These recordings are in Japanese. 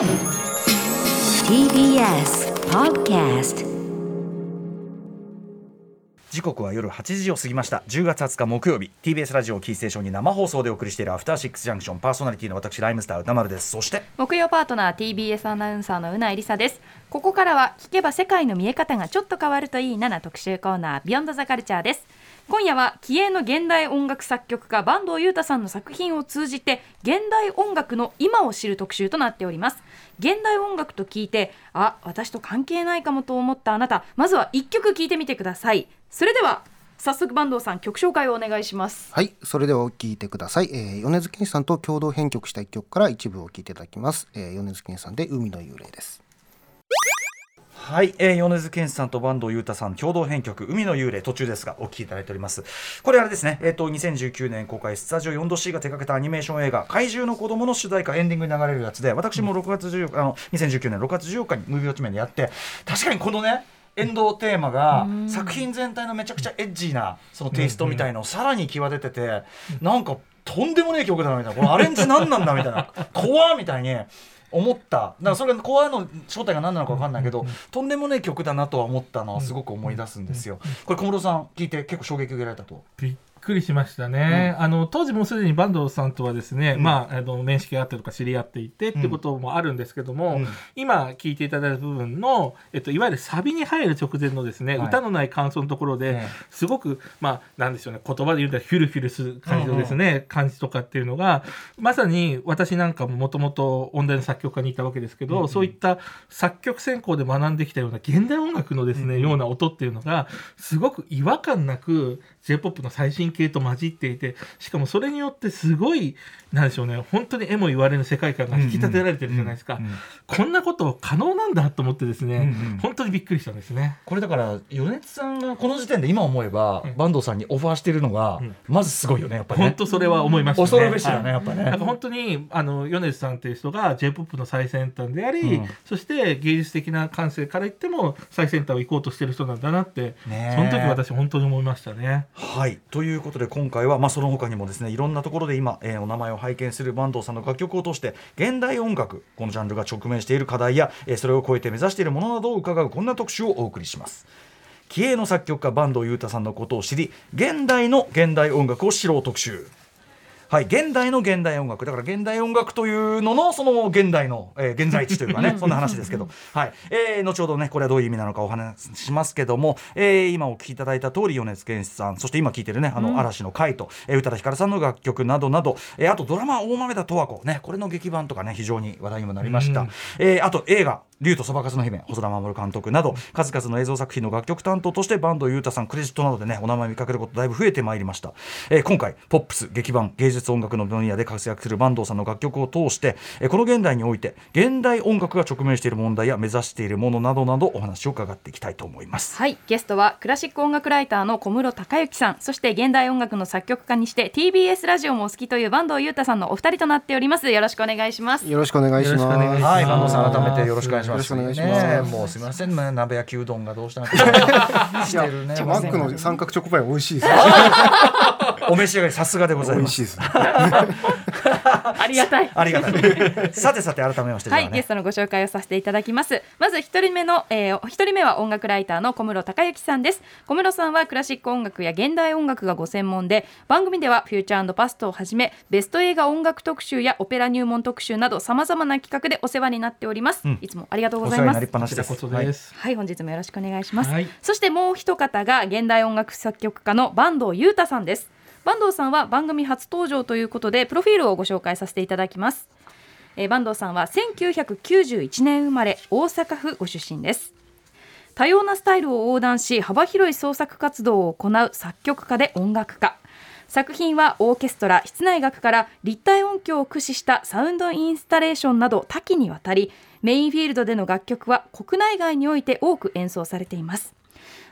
TBS Podcast 時刻は夜8時を過ぎました。10月20日木曜日。TBS ラジオキーステーションに生放送でお送りしているアフターシックスジャンクションパーソナリティの私ライムスター歌丸です。そして木曜パートナー TBS アナウンサーのうないりさです。ここからは聞けば世界の見え方がちょっと変わるといいなな特集コーナービヨンドザカルチャーです今夜は気鋭の現代音楽作曲家坂東裕太さんの作品を通じて現代音楽の今を知る特集となっております現代音楽と聞いてあ私と関係ないかもと思ったあなたまずは一曲聴いてみてくださいそれでは早速坂東さん曲紹介をお願いしますはい、それではお聞いてください。えー、米津玄師さんと共同編曲した一曲から一部を聞いていただきます。えー、米津玄師さんで海の幽霊です。はい、えー、米津玄師さんと坂東裕太さん共同編曲「海の幽霊」途中ですがお聴きいただいております。これあれですね。えっ、と2019年公開スタジオ 4°C が手掛けたアニメーション映画「怪獣の子供の主題歌エンディングに流れるやつで私も6月14日あの2019年6月14日にムービーウォッチメンでやって確かにこのねエンドテーマが作品全体のめちゃくちゃエッジーなそのテイストみたいのをさらに際立ててなんかとんでもねえ曲だなみたいな。このアレンジ何なんだみたいな。怖っみたいに思った。だからそれが怖いの正体が何なのか分かんないけど、とんでもねえ曲だなとは思ったのはすごく思い出すんですよ。これ小室さん聞いて結構衝撃を受けられたと。びっくりしましたね、あの当時もうすでに坂東さんとはですね、まあ、あの面識があったりとか知り合っていてってこともあるんですけども、うん。今聞いていただいた部分の、えっと、いわゆるサビに入る直前のですね、はい。歌のない感想のところで、ええすごくまあなんでしょうね言葉で言うとフュルフュルする感じのですね、感じとかっていうのがまさに私なんかももともと音大の作曲家にいたわけですけど、そういった作曲専攻で学んできたような現代音楽のですね、ような音っていうのがすごく違和感なく J−POP の最新形と混じっていてしかもそれによってすごいなんでしょうね本当に絵も言われぬ世界観が引き立てられてるじゃないですか、こんなこと可能なんだと思ってですね、うんうん本当にびっくりしたんですね。これだから米津さんがこの時点で今思えばうん。坂東さんにオファーしているのがうん。まずすごいよねやっぱりね。本。当それは思いましたね。恐るべしだねはいやっぱね。なんか本当にあの米津さんっていう人が J−POP の最先端であり、うん。そして芸術的な感性から言っても最先端を行こうとしてる人なんだなって、その時私本当に思いましたね。はいということで今回は、まあ、その他にもですねいろんなところで今、えーお名前を拝見する坂東さんの楽曲を通して現代音楽このジャンルが直面している課題や、えーそれを超えて目指しているものなどを伺うこんな特集をお送りします。気鋭の作曲家坂東裕太さんのことを知り現代の現代音楽を知ろう特集。はい、現代の現代音楽。だから現代音楽というののその現代の、えー現在地というかねそんな話ですけど、はい。えー後ほどねこれはどういう意味なのかお話ししますけども、えー今お聴きいただいた通り米津玄師さんそして今聴いてるねあの、嵐の会と、えー宇多田ヒカルさんの楽曲などなど、えーあとドラマ「大豆田十和子」ねこれの劇版とかね非常に話題にもなりました、うん。えーあと映画「竜とそばかすの姫」細田守監督など数々の映像作品の楽曲担当として坂東裕太さんクレジットなどでねお名前見かけることだいぶ増えてまいりました、えー今回ポップス劇版芸術音楽の分野で活躍する坂東さんの楽曲を通して、えーこの現代において現代音楽が直面している問題や目指しているものなどなどお話を伺っていきたいと思います。はい。ゲストはクラシック音楽ライターの小室孝之さんそして現代音楽の作曲家にして TBS ラジオもお好きという坂東裕太さんのお二人となっております。よろしくお願いします。よろしくお願いします。はい、坂東さん改めてよろしくお願いします。よろしくお願いします。ねもうすみません。ね、鍋焼きうどんがどうしたのか。してるね。マックの三角チョコパイ美味しいですね。お召し上がりさすがでございます。美味しいですね。ありがたいありがたい。さてさて改めまして、はい、ゲストのご紹介をさせていただきます。まず一人目の、えー、一人目は音楽ライターの小室孝之さんです。小室さんはクラシック音楽や現代音楽がご専門で、番組ではフューチャーパストをはじめ、ベスト映画音楽特集やオペラ入門特集など様々な企画でお世話になっております。うんいつもありがとうおございます世話になりっ。ぱなしです。こちらこそです。はい、本日もよろしくお願いします。はいそしてもう一方が現代音楽作曲家の坂東裕太さんです。坂東さんは番組初登場ということで、プロフィールをご紹介させていただきます。えー、坂東さんは1991年生まれ、大阪府ご出身です。多様なスタイルを横断し幅広い創作活動を行う作曲家で音楽家作品はオーケストラ室内楽から立体音響を駆使したサウンドインスタレーションなど多岐にわたりメインフィールドでの楽曲は国内外において多く演奏されています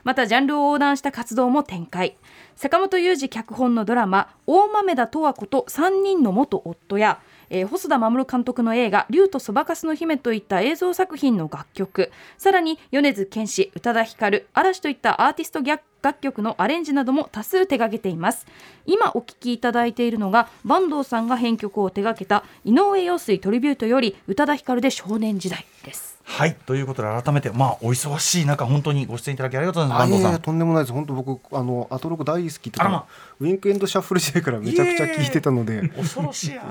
またジャンルを横断した活動も展開坂本雄二脚本のドラマ「大豆田十和子と3人の元夫」やえー細田守監督の映画「竜とそばかすの姫」といった映像作品の楽曲さらに米津玄師宇多田ヒカル嵐といったアーティスト楽楽曲のアレンジなども多数手掛けています。今お聴きいただいているのが坂東さんが編曲を手掛けた井上陽水トリビュートより宇多田ヒカルで少年時代です。はいということで改めてまあお忙しい中本当にご出演いただきありがとうございます。あいやいや坂東さん。とんでもないです。本当僕あのアトロク大好きとあらま。かウィンクエンドシャッフル時代からめちゃくちゃ聞いてたので。い恐ろしいや。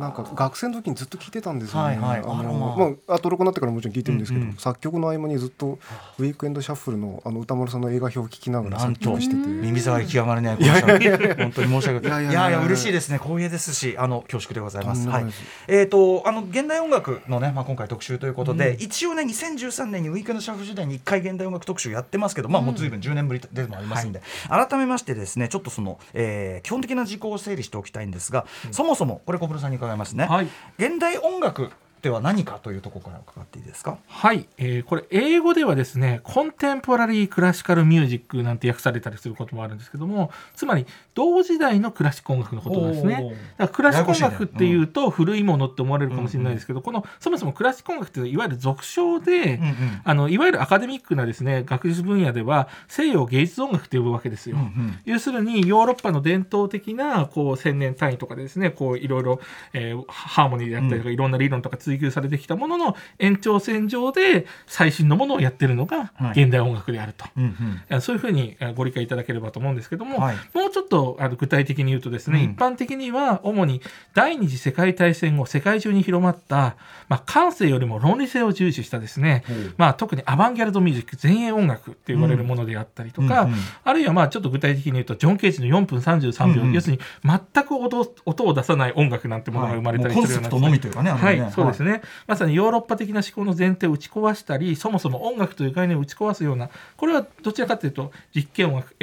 なんか学生の時にずっと聞いてたんですよね。はいはい。あのまあ。まあアトロクになってからもちろん聞いてるんですけど、うんうん作曲の合間にずっとウィークエンドシャッフルのあの歌丸さんの映画表を聞きながら作なんと曲してて。耳障り極まりない。本当に申し訳ない。いいやいや嬉しいですね。光栄ですしあの恐縮でございます。はい。えっ、とあの現代音楽のねまあ今回特集ということで、一応ね2013年にウィークエンドシャッフル時代に1回現代音楽特集やってますけどまあもう随分10年ぶりでもありますんで、改めましてですねちょっとその、えー基本的な事項を整理しておきたいんですが、そもそもこれ小室さんに伺いますね、はい。現代音楽っては何かというところから伺っていいですか？はい、えーこれ英語ではですねコンテンポラリークラシカルミュージックなんて訳されたりすることもあるんですけどもつまり同時代のクラシック音楽のことなんですね。だからクラシック音楽っていうと古いものって思われるかもしれないですけど、このそもそもクラシック音楽っていわゆる俗称で、うんうん。あのいわゆるアカデミックなですね学術分野では西洋芸術音楽って呼ぶわけですよ。うんうん。要するにヨーロッパの伝統的なこう千年単位とかでですねこういろいろ、えーハーモニーであったりとか、いろんな理論とか追求されてきたものの延長線上で最新のものをやってるのがはい。現代音楽であると。うんうん。あそういうふうにあご理解いただければと思うんですけども、はいもうちょっとあの具体的に言うとですね、うん。一般的には主に第二次世界大戦後世界中に広まった、まあ、感性よりも論理性を重視したですね、まあ、特にアバンギャルドミュージック前衛音楽って言われるものであったりとか、うんうん。あるいはまあちょっと具体的に言うとジョン・ケージの4分33秒、うんうん。要するに全く音音を出さない音楽なんてものが生まれたりするようなコンセプトのみというかそうですね、まさにヨーロッパ的な思考の前提を打ち壊したりそもそも音楽という概念を打ち壊すようなこれはどちらかというと実験音楽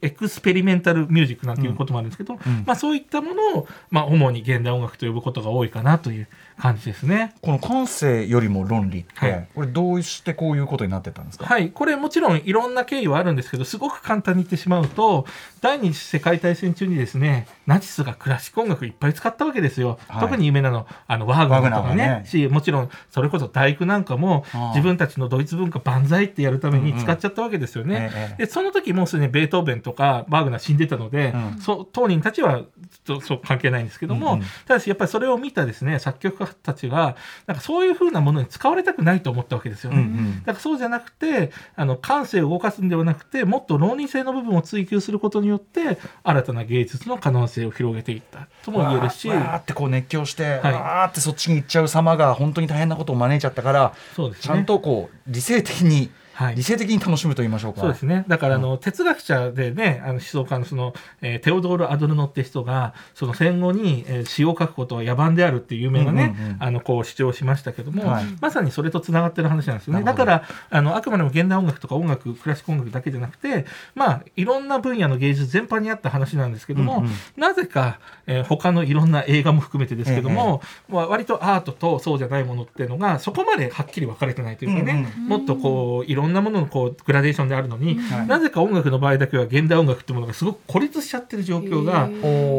experimental music なんていうこともあるんですけど、うん。まあ、そういったものを、まあ、主に現代音楽と呼ぶことが多いかなという感じですね。この感性よりも論理って、はい。これどうしてこういうことになってったんですか、はい、これもちろんいろんな経緯はあるんですけどすごく簡単に言ってしまうと第二次世界大戦中にですねナチスがクラシック音楽いっぱい使ったわけですよ、はい。特に有名なのあのワーグナーとかね。しもちろんそれこそ第九なんかも自分たちのドイツ文化万歳ってやるために使っちゃったわけですよね。ええでその時もうすでにベートーベンとかバーグナー死んでたので、うん。そう当人たちはそう関係ないんですけども、うんうん。ただしやっぱりそれを見たですね作曲家たちがなんかそういうふうなものに使われたくないと思ったわけですよね。うんうん。だからそうじゃなくてあの感性を動かすんではなくてもっと論理性の部分を追求することによって新たな芸術の可能性を広げていったとも言えるしわーってこう熱狂して、はい。わーってそっちに行っちゃう様が本当に大変なことを招いちゃったから、そうですね。ちゃんとこう理性的に、はい理性的に楽しむと言いましょうか。そうですね。だから、あの、哲学者でね、あの思想家のその、えーテオドール・アドルノって人が、その戦後に、えー詩を書くことは野蛮であるっていう有名なね、うんうんうん。あの、こう主張しましたけども、はい。まさにそれとつながってる話なんですよね。だから、あの、あくまでも現代音楽とか音楽、クラシック音楽だけじゃなくて、まあ、いろんな分野の芸術全般にあった話なんですけども、うんうんなぜか、えー他のいろんな映画も含めてですけども、まあ割とアートとそうじゃないものっていうのが、そこまではっきり分かれてないというかね、うん。もっとこう、いろんなもののこう、グラデーションであるのに、はい。なぜか音楽の場合だけは現代音楽ってものがすごく孤立しちゃってる状況が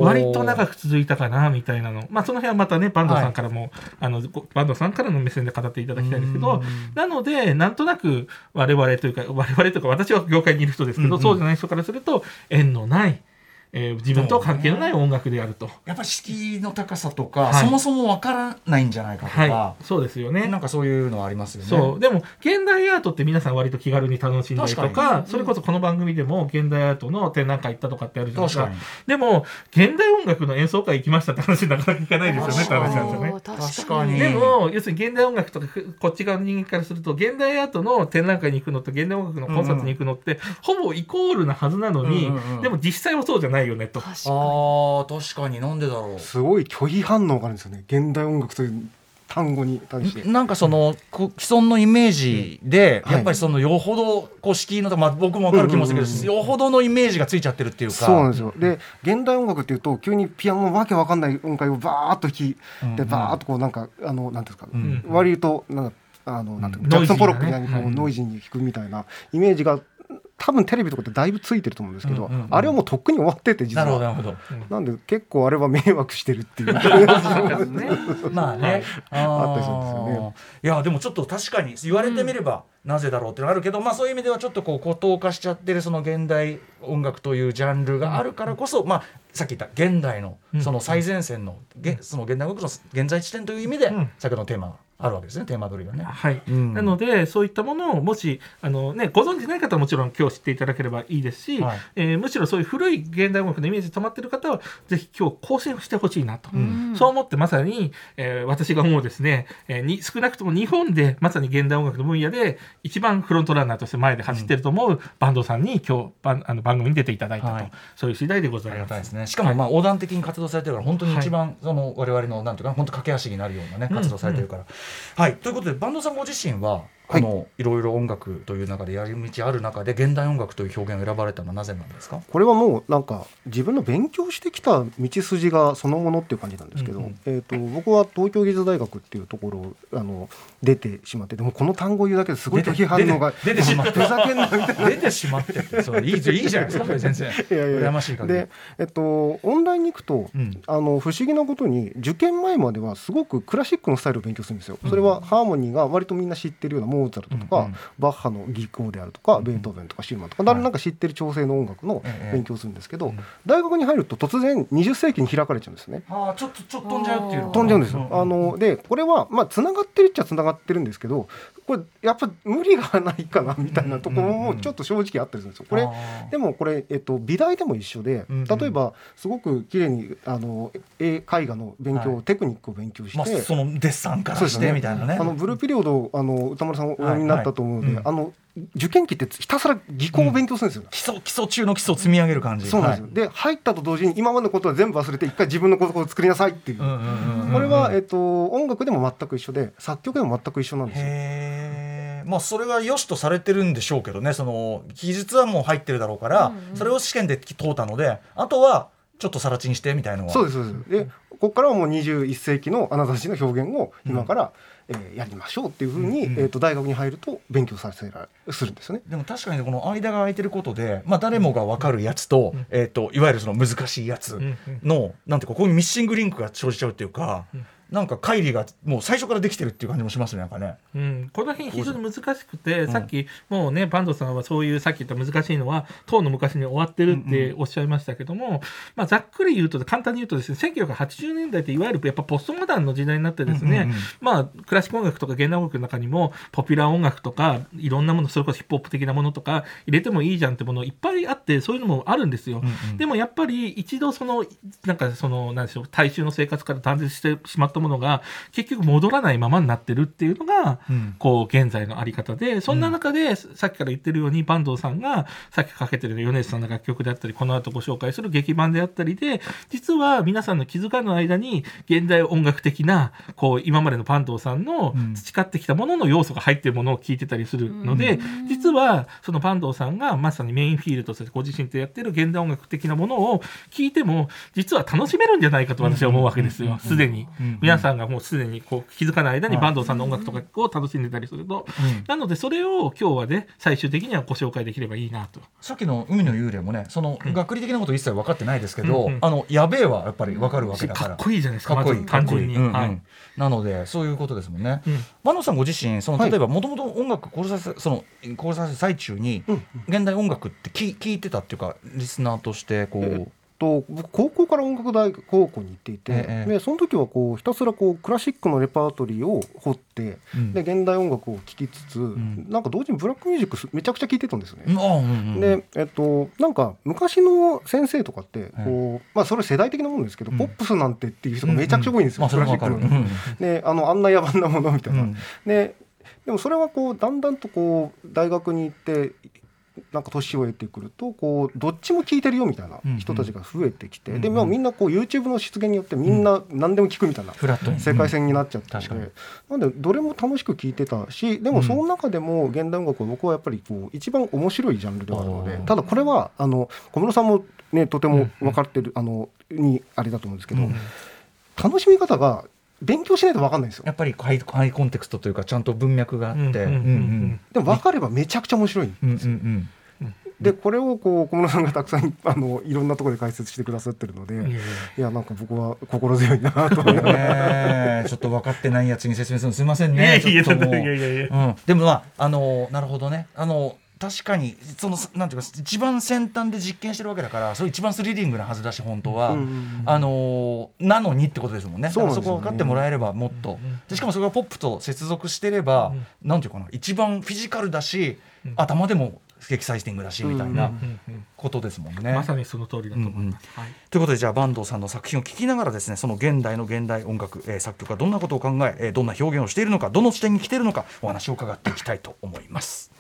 割と長く続いたかなみたいなのまあその辺はまたね坂東さんからも、あのご坂東さんからの目線で語っていただきたいんですけどなのでなんとなく我々というか我々というか私は業界にいる人ですけど、うんうん。そうじゃない人からすると縁のない、えー自分と関係のない音楽であると。やっぱり敷居の高さとか、はい。そもそもわからないんじゃないかとか、はい、そうですよね。なんかそういうのはありますよね。そう。でも現代アートって皆さん割と気軽に楽しんだりと確かそれこそこの番組でも現代アートの展覧会行ったとかってあるじゃないですか。でも現代音楽の演奏会行きましたって話なかなか聞かないですよねって話なんですよね。確かに。でも要するに現代音楽とかこっち側の人間からすると現代アートの展覧会に行くのと現代音楽のコンサートに行くのって、ほぼイコールなはずなのに、うんうんうん。でも実際はそうじゃないよねと。あー確かに。なんでだろう。すごい拒否反応があるんですよね。現代音楽という単語に対して。なんかそのこ既存のイメージで、はい。やっぱりそのよほどこう敷居のとか、まあ、僕も分かる気もするけど、うんうんうん。よほどのイメージがついちゃってるっていうか。そうなんですよ。で現代音楽っていうと急にピアノのわけわかんない音階をバーッと弾き、うんうん。でバーッとこうなんかあのなんていうんですか、うん。割となんかあのなんていううんかジャクソン・ポロックみたいにこうノイジーに弾くみたいなイメージが多分テレビとかってだいぶついてると思うんですけど、うんうんうん。あれはもうとっくに終わってて実なるほどなはるほど。なんで結構あれは迷惑してるっていう。まあね、あったりするんですよね。いやでもちょっと確かに言われてみれば、なぜだろうっていうのがあるけど、まあそういう意味ではちょっとこう固定化しちゃってるその現代音楽というジャンルがあるからこそ、まあさっき言った現代のうん。その最前線の、げその現代音楽の現在地点という意味で、うん。先ほどのテーマがあるわけですねテーマ取りがね。はい、うん。なのでそういったものをもしあの、ね、ご存じない方はもちろん今日知っていただければいいですし、はい。えーむしろそういう古い現代音楽のイメージで止まっている方はぜひ今日更新をしてほしいなと、ん。そう思ってまさに、えー私が思うですね、えーに少なくとも日本でまさに現代音楽の分野で一番フロントランナーとして前で走ってると思うバンドさんに今日番あの番組に出ていただいたと、はい。そういう次第でござありいます。がたいですね。しかもまあ横断的に活動されてるから本当に一番その我々のなんていうか本当駆け足になるようなねうん。活動されてるから。はい。ということで坂東さんご自身はこのいろいろ音楽という中でやり道ある中で現代音楽という表現を選ばれたのはなぜなんですか？これはもうなんか自分の勉強してきた道筋がそのものっていう感じなんですけど、うんうん。えー、と僕は東京技術大学っていうところをあの出てしまってでもこの単語を言うだけですごい拒否反応が出てしまって。ふざけんなみたいな。出てしまってってそういいじゃいいじゃないですかそれ全然。いやいやいや。羨ましい限り。で、えっと、オンラインに行くと、うん。あの不思議なことに受験前まではすごくクラシックのスタイルを勉強するんですよ。それはハーモニーが割とみんな知ってるようなモーツァルトとか、バッハの技巧であるとか、ベートーベンとかシューマンとか、誰なんか知ってる調整の音楽のええ勉強をするんですけど、うん。大学に入ると突然20世紀に開かれちゃうんですね。ああちょっとちょっと飛んじゃうっていうの飛んじゃうんですよ。あのでこれはまあつながってるっちゃつながってるんですけど、これやっぱ無理がないかなみたいなところもちょっと正直あったりするんですよ。これでもこれ、えっと、美大でも一緒で、例えばすごく綺麗にあの絵絵画の勉強、はい。テクニックを勉強して、まあそのデッサンからしてみたいなね。あのブルーピリオドあの歌丸さんお読みになったと思うので、あの受験期ってひたすら技巧を勉強するんですよ。基礎基礎中の基礎を積み上げる感じ。そうなんですよ、はい。で入ったと同時に今までのことは全部忘れて一回自分のことを作りなさいっていう、うんうんうんうんこれは、えっと、音楽でも全く一緒で作曲でも全く一緒なんですよ。まあそれは良しとされてるんでしょうけどね。その記述はもう入ってるだろうから、うんうん。それを試験で通ったのであとはちょっとさらちにしてみたいなのは。そうですそうです。でここからはもう21世紀のあなたたちの表現を今から、えーやりましょうっていうふうに、うんうんえー、と大学に入ると勉強させられする。んですよね。でも確かにこの間が空いてることで、まあ、誰もが分かるやつと,、えー、といわゆるその難しいやつうんうん。の、なんていうかここにミッシングリンクが生じちゃうっていうか、うんなんか乖離がもう最初からできてるっていう感じもしますねなんかね。うん、この辺非常に難しくて、んさっきもうね坂東さんはそういうさっき言った難しいのは当の昔に終わってるっておっしゃいましたけども、まあ、ざっくり言うと簡単に言うとですね1980年代っていわゆるやっぱポストモダンの時代になってですね、うんうんうんまあクラシック音楽とか現代音楽の中にもポピュラー音楽とかいろんなものそれこそヒップホップ的なものとか入れてもいいじゃんってものいっぱいあってそういうのもあるんですよ。うんうんでもやっぱり一度そのなんかそのなんでしょう大衆の生活から断絶してしまったものが結局戻らないままになってるっていうのが、うん。こう現在のあり方でそんな中で、さっきから言ってるように坂東さんがさっきかけてる米津さんの楽曲であったりこの後ご紹介する劇版であったりで実は皆さんの気づかぬ間に現代音楽的なこう今までの坂東さんのうん。培ってきたものの要素が入ってるものを聞いてたりするので、実はその坂東さんがまさにメインフィールドとしてご自身とやってる現代音楽的なものを聞いても実は楽しめるんじゃないかと私は思うわけですよ。すでに。うん皆さんがもうすでにこう気づかない間に坂東さんの音楽とかを楽しんでたりするとうん。なのでそれを今日はね最終的にはご紹介できればいいなと。さっきの海の幽霊もねその学理的なこと一切分かってないですけど、あのやべえはやっぱり分かるわけだか。からっこいいじゃないですかかっこいい。単純に、かっこいいうんうん。はい。なのでそういうことですもんね。うん。マノさんご自身そのはい。例えばもともと音楽交差その交差最中にうん現代音楽って聞聞いてたっていうかリスナーとしてこう、えと僕高校から音楽大学高校に行っていて、ええでその時はこうひたすらこうクラシックのレパートリーを掘って、うん。で現代音楽を聴きつつ、ん。なんか同時にブラックミュージックすめちゃくちゃ聴いてたんですよね。うん。でえっと、なんか昔の先生とかってこう、まあ、それ世代的なものですけど、うん。ポップスなんてっていう人がめちゃくちゃ多いんですよ、ク。ラシックの。であのあんな野蛮なものみたいな。うん。ででもそれはこうだんだんとこう大学に行ってなんか年を得てくるとこうどっちも聞いてるよみたいな人たちが増えてきて、うんでまあみんなこう YouTube の出現によってみんな何でも聞くみたいな世界線になっちゃってて、確かに。なんでどれも楽しく聞いてたしでもその中でも現代音楽は僕はやっぱりこう一番面白いジャンルではあるので、うん。ただこれはあの小室さんもねとても分かってる、あのにあれだと思うんですけど、うん。楽しみ方が勉強しないと分かんないんですよ。や。っぱりハイハイコンテクストというかちゃんと文脈があって、でも分かればめちゃくちゃ面白い。うんうんうん。でこれをこう小室さんがたくさんあのいろんなところで解説してくださってるので、いやいや。いやなんか僕は心強いなと思いながら。ねえちょっと分かってないやつに説明するのすみませんいやね。いやちょっともう。いやいやいや。うん、でもまああのなるほどね。あの確かにそのなんていうか一番先端で実験してるわけだからそれ一番スリリングなはずだし本当は、うんうんうんあのなのにってことですもんね。そね。そこ分かってもらえればもっと、でしかもそれがポップと接続してれば、なんていうかな一番フィジカルだし、頭でもエキサイティングだしみたいなうんうんことですもんね。まさにその通りだと思います。はい。ということでじゃあ坂東さんの作品を聞きながらですねその現代の現代音楽、えー作曲がどんなことを考ええーどんな表現をしているのかどの視点に来ているのかお話を伺っていきたいと思います。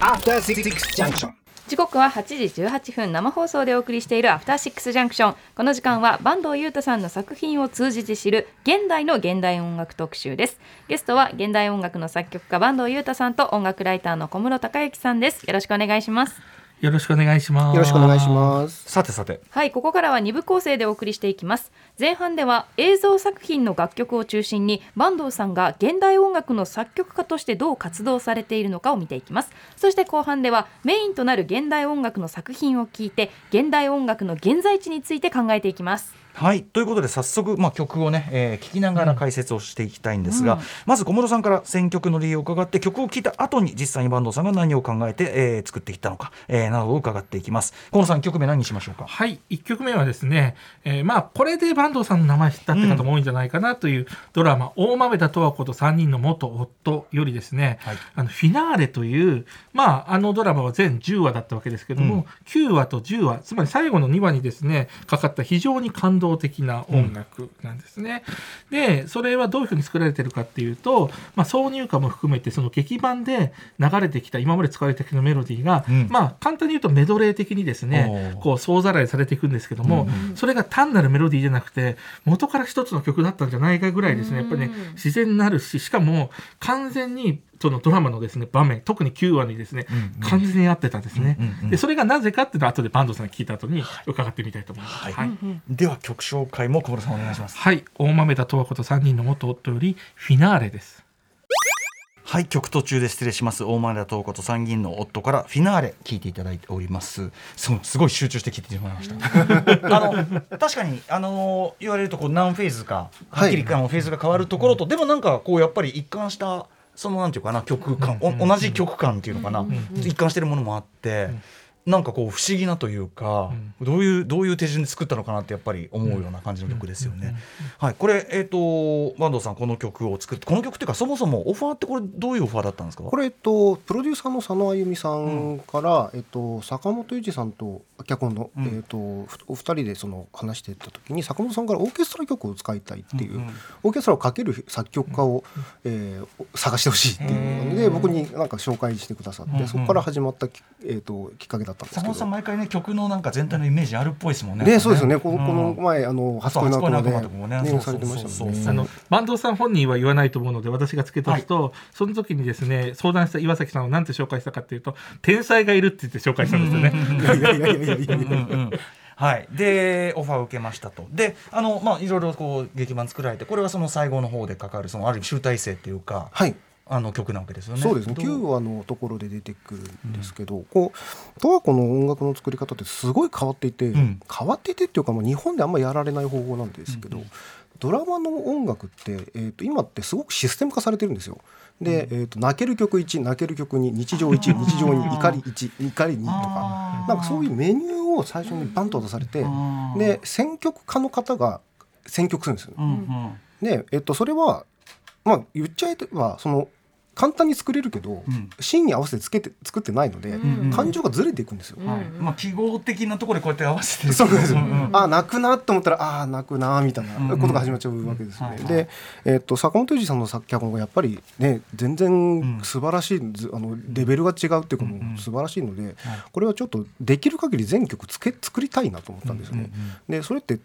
After Six Junction. 時刻は8時18分生放送でお送りしているアフターシックスジャンクションこの時間は坂東裕太さんの作品を通じて知る現代の現代音楽特集です。ゲストは現代音楽の作曲家坂東裕太さんと音楽ライターの小室孝之さんです。よろしくお願いしますよろしくお願いします。よろしくお願いします。さてさてはいここからは2部構成でお送りしていきます前半では映像作品の楽曲を中心に坂東さんが現代音楽の作曲家としてどう活動されているのかを見ていきますそして後半ではメインとなる現代音楽の作品を聞いて現代音楽の現在地について考えていきますはい。ということで早速、まあ、曲をね、えー聞きながら解説をしていきたいんですが、まず小室さんから選曲の理由を伺って曲を聴いた後に実際に坂東さんが何を考えて、えー作っていったのか、えーなどを伺っていきます。小室さん曲名何にしましょうか？はい、1曲目はですね、えーまあこれで坂東さんの名前知ったって方も多いんじゃないかなというドラマ「大豆田十和子と3人の元夫」よりですね、はい。あのフィナーレという、まあ、あのドラマは全10話だったわけですけども、9話と10話つまり最後の2話にですねかかった非常に感動的な音楽なんですね。でそれはどういうふうに作られてるかっていうと、まあ、挿入歌も含めてその劇版で流れてきた今まで使われてきたメロディーが、うん。まあ簡単に言うとメドレー的にですねこう総ざらいされていくんですけども、それが単なるメロディーじゃなくて元から一つの曲だったんじゃないかぐらいですね。やっぱりねうん自然になるししかも完全にそのドラマのですね場面特に9話にですね、うん完全に合ってたんですね、うんうんうんでそれがなぜかっていうのは後で坂東さんに聞いた後に伺ってみたいと思います。はい。はい。では曲紹介も小室さんお願いします。はい、大豆田十和子と3人の元夫よりフィナーレです。はい曲途中で失礼します。大前田東子と参議院の夫からフィナーレ聞いていただいております。すごいすごい集中して聞いてしまいました。あの確かにあの言われるとこう何フェーズかはっきりあのフェーズが変わるところと、でもなんかこうやっぱり一貫したそのなんていうかな曲感、お同じ曲感っていうのかな、一貫してるものもあって、なんかこう不思議なというか、どういうどういう手順で作ったのかなってやっぱり思うような感じの曲ですよね。はい、これえっ、と坂東さんこの曲を作ってこの曲っていうかそもそもオファーってこれどういうオファーだったんですか？これ、えっと、プロデューサーの佐野あゆみさんから、えっと、坂本裕二さんと脚本の、うん。えっと、ふお二人でその話してた時に坂本さんからオーケストラ曲を使いたいっていう、うんうん。オーケストラをかける作曲家を、えー探してほしいっていうので僕になんか紹介してくださって、うんうんそこから始まったき、えっと、きっかけだったんです坂けど。本さん毎回ね曲のなんか全体のイメージあるっぽいですもんね。ね、そうですよね。この、うんこの前、あの、初恋ので、もねね、そうされてましたもんね。あの坂東さん本人は言わないと思うので私が付け足すと、その時にですね相談した岩崎さんを何て紹介したかっていうと天才がいるって言って紹介したんですよね。いやいやいやいやいやいやうんうんうんはい、でオファーを受けましたとであの、まあ、いろいろこう劇版作られてこれはその最後の方でかかるそのある意味集大成っていうかはい。あの曲なわけですよね。そうですね。ど9話のところで出てくるんですけど、こう十和子の音楽の作り方ってすごい変わっていて、ん。変わっていてっていうか、まあ、日本であんまりやられない方法なんですけど、ドラマの音楽って、えー、と今ってすごくシステム化されてるんですよ。で、えー、と泣ける曲1泣ける曲2日常1日常2怒り1怒り2とかなんかそういうメニューを最初にバンと出されてで選曲家の方が選曲するんですよ。で、えっと、それは、まあ、言っちゃえばその簡単に作れるけど、うん。シーンに合わせてつけて作ってないので、うん感情がずれていくんですよ。はい。まあ、記号的なところでこうやって合わせてるそうです。よ、んん。ああ泣くなと思ったらああ泣くなみたいなことが始まっちゃうわけですよね。で、えっと坂本龍二さんの作脚本がやっぱりね全うん。然素晴らしい、ずあのレベルが違うっていうかもう素晴らしいので、これはちょっとできる限り全曲つけ作りたいなと思ったんですよね。でそれって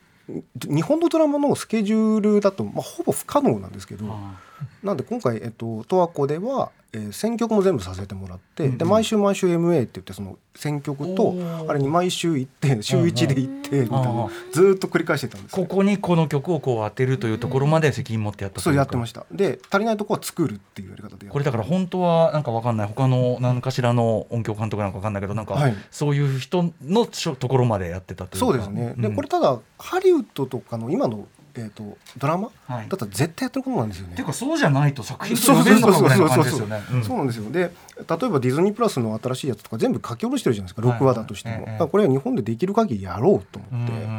日本のドラマのスケジュールだと、まあ、ほぼ不可能なんですけど。あなんで今回、えっと、十和子では、えー選曲も全部させてもらって、うんうん。で毎週毎週 MA って言ってその選曲とあれに毎週行って週1で行ってみたいなずーっと繰り返してたんですここにこの曲をこう当てるというところまで責任持ってやったそれやってましした。で足りないとこは作るっていうやり方でやこれだから本当はなんかわかんない他の何かしらの音響監督なんかわかんないけどなんかはい。そういう人のところまでやってたというか。そうですね、でん。これただハリウッドとかの今の、えー、とドラマ？はい。だったら絶対やってることなんですよね。ていうかそうじゃないと作品とそう呼べるのかぐらいの感じですよね。うん。そうなんですよ。で例えばディズニープラスの新しいやつとか全部書き下ろしてるじゃないですかはい。6話だとしても、ええ。だからこれは日本でできる限りやろうと思って、うんうん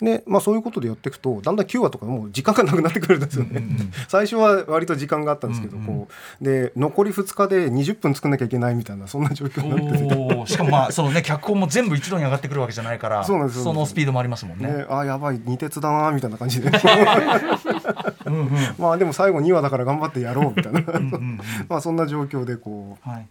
うんでまあ、そういうことでやっていくとだんだん9話とかもう時間がなくなってくるんですよね、うんうんうん。最初は割と時間があったんですけど、うんうんこうで残り2日で20分作んなきゃいけないみたいなそんな状況になってて。しかもまあそのね脚本も全部一度に上がってくるわけじゃないからそのスピードもありますもんね。ね、あやばい二鉄だなみたいな感じで。うんうん。まあでも最後2話だから頑張ってやろうみたいな。うんうんうん。まあそんな状況でこうはい。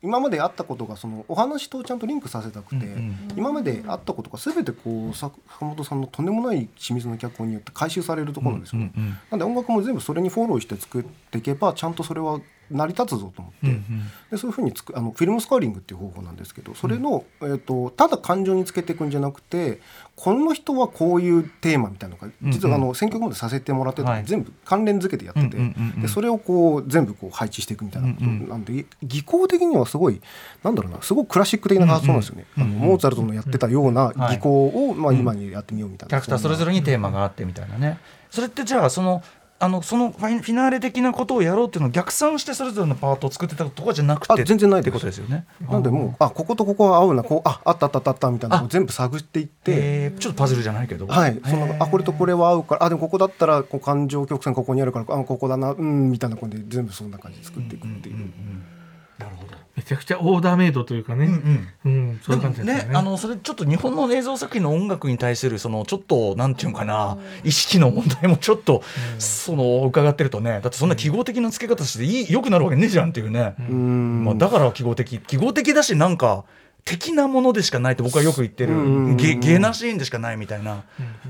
今まであったことがそのお話とちゃんとリンクさせたくて、うんうん。今まであったことが全てこう坂本さんのとんでもない清水の脚本によって回収されるところなんですよ、うんうん。なんで音楽も全部それにフォローして作っていけばちゃんとそれは成り立つぞと思って、うんうん。でそういうふうにつくあのフィルムスカーリングっていう方法なんですけどそれの、えー、とただ感情につけていくんじゃなくてこの人はこういうテーマみたいなのが実はあの選曲までさせてもらってたのはい。全部関連付けてやってて、うんうんうんうん。でそれをこう全部こう配置していくみたいなことなんで、技巧的にはすごいなんだろうなすごくクラシック的な発想なんですよね、うんうんあのモーツァルトのやってたようなはい。技巧を、まあ、今にやってみようみたいな、キャラクターそれぞれにテーマがあってみたいなね。それってじゃあそのあのそのファイフィナーレ的なことをやろうっていうのを逆算してそれぞれのパートを作ってたとかじゃなくてあ全然ないってことですよね。なんでもうあこことここは合うなこうああったあったあったあったみたいなのを全部探っていって。えーちょっとパズルじゃないけど。はい、そのあこれとこれは合うからあでもここだったらこう感情曲線ここにあるからあここだなうんみたいな感じで全部そんな感じで作っていくっていう。んんんなるほど。めちゃくちゃオーダーメイドというかね、うんうん。うんそういう感じですよね。ね、あのそれちょっと日本の映像作品の音楽に対するそのちょっとなんていうのかな意識の問題もちょっと、その伺ってるとねだってそんな記号的な付け方していい良くなるわけねえじゃんっていうね、うん。まあ、だから記号的。記号的だしなんか的なものでしかないって僕はよく言ってる、うんゲゲなシーンでしかないみたいな、